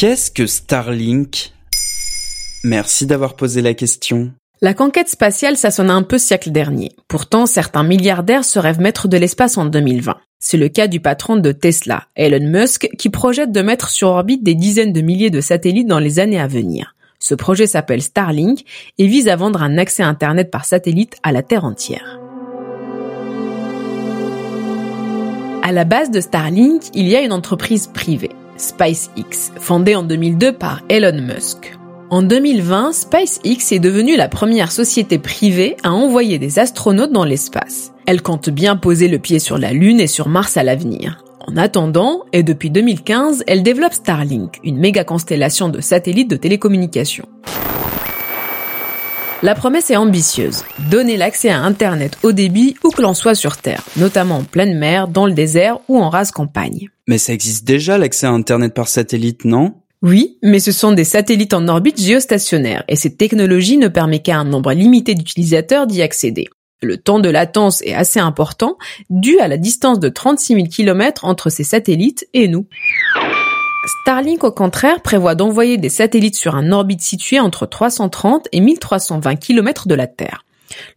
Qu'est-ce que Starlink? Merci d'avoir posé la question. La conquête spatiale, ça sonne un peu siècle dernier. Pourtant, certains milliardaires se rêvent maîtres de l'espace en 2020. C'est le cas du patron de Tesla, Elon Musk, qui projette de mettre sur orbite des dizaines de milliers de satellites dans les années à venir. Ce projet s'appelle Starlink et vise à vendre un accès Internet par satellite à la Terre entière. À la base de Starlink, il y a une entreprise privée, SpaceX, fondée en 2002 par Elon Musk. En 2020, SpaceX est devenue la première société privée à envoyer des astronautes dans l'espace. Elle compte bien poser le pied sur la Lune et sur Mars à l'avenir. En attendant, et depuis 2015, elle développe Starlink, une méga constellation de satellites de télécommunications. La promesse est ambitieuse. Donner l'accès à Internet au débit où que l'on soit sur Terre, notamment en pleine mer, dans le désert ou en rase campagne. Mais ça existe déjà l'accès à Internet par satellite, non? Oui, mais ce sont des satellites en orbite géostationnaire et cette technologie ne permet qu'à un nombre limité d'utilisateurs d'y accéder. Le temps de latence est assez important, dû à la distance de 36 000 km entre ces satellites et nous. Starlink, au contraire, prévoit d'envoyer des satellites sur un orbite situé entre 330 et 1320 km de la Terre.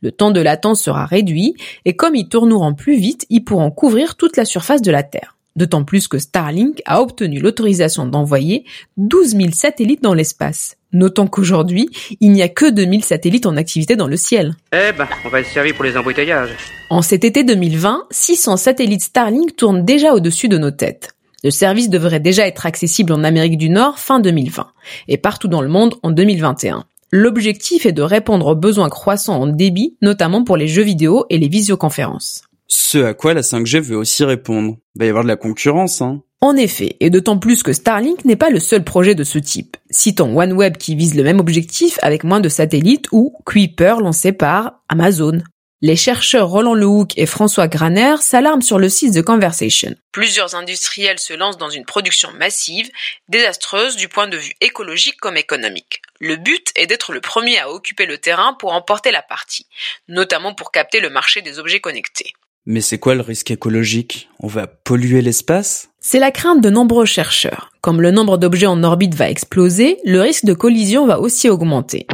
Le temps de latence sera réduit et comme ils tourneront plus vite, ils pourront couvrir toute la surface de la Terre. D'autant plus que Starlink a obtenu l'autorisation d'envoyer 12 000 satellites dans l'espace. Notons qu'aujourd'hui, il n'y a que 2000 satellites en activité dans le ciel. Eh ben, on va être servi pour les embouteillages. En cet été 2020, 600 satellites Starlink tournent déjà au-dessus de nos têtes. Le service devrait déjà être accessible en Amérique du Nord fin 2020 et partout dans le monde en 2021. L'objectif est de répondre aux besoins croissants en débit, notamment pour les jeux vidéo et les visioconférences. Ce à quoi la 5G veut aussi répondre. Il va y avoir de la concurrence, hein. En effet, et d'autant plus que Starlink n'est pas le seul projet de ce type. Citons OneWeb qui vise le même objectif avec moins de satellites ou Kuiper lancé par Amazon. Les chercheurs Roland Lehoucq et François Graner s'alarment sur le site de Conversation. Plusieurs industriels se lancent dans une production massive, désastreuse du point de vue écologique comme économique. Le but est d'être le premier à occuper le terrain pour emporter la partie, notamment pour capter le marché des objets connectés. Mais c'est quoi le risque écologique? On va polluer l'espace? C'est la crainte de nombreux chercheurs. Comme le nombre d'objets en orbite va exploser, le risque de collision va aussi augmenter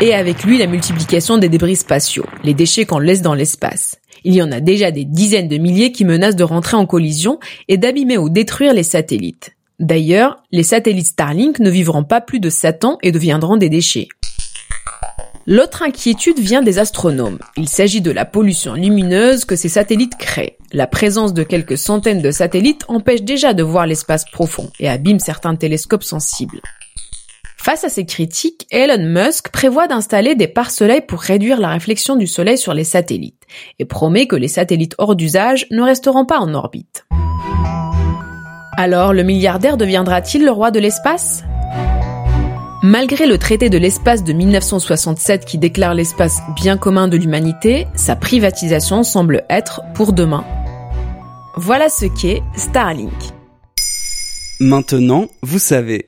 et avec lui la multiplication des débris spatiaux, les déchets qu'on laisse dans l'espace. Il y en a déjà des dizaines de milliers qui menacent de rentrer en collision et d'abîmer ou détruire les satellites. D'ailleurs, les satellites Starlink ne vivront pas plus de 7 ans et deviendront des déchets. L'autre inquiétude vient des astronomes. Il s'agit de la pollution lumineuse que ces satellites créent. La présence de quelques centaines de satellites empêche déjà de voir l'espace profond et abîme certains télescopes sensibles. Face à ces critiques, Elon Musk prévoit d'installer des pare-soleil pour réduire la réflexion du soleil sur les satellites et promet que les satellites hors d'usage ne resteront pas en orbite. Alors, le milliardaire deviendra-t-il le roi de l'espace? Malgré le traité de l'espace de 1967 qui déclare l'espace bien commun de l'humanité, sa privatisation semble être pour demain. Voilà ce qu'est Starlink. Maintenant, vous savez.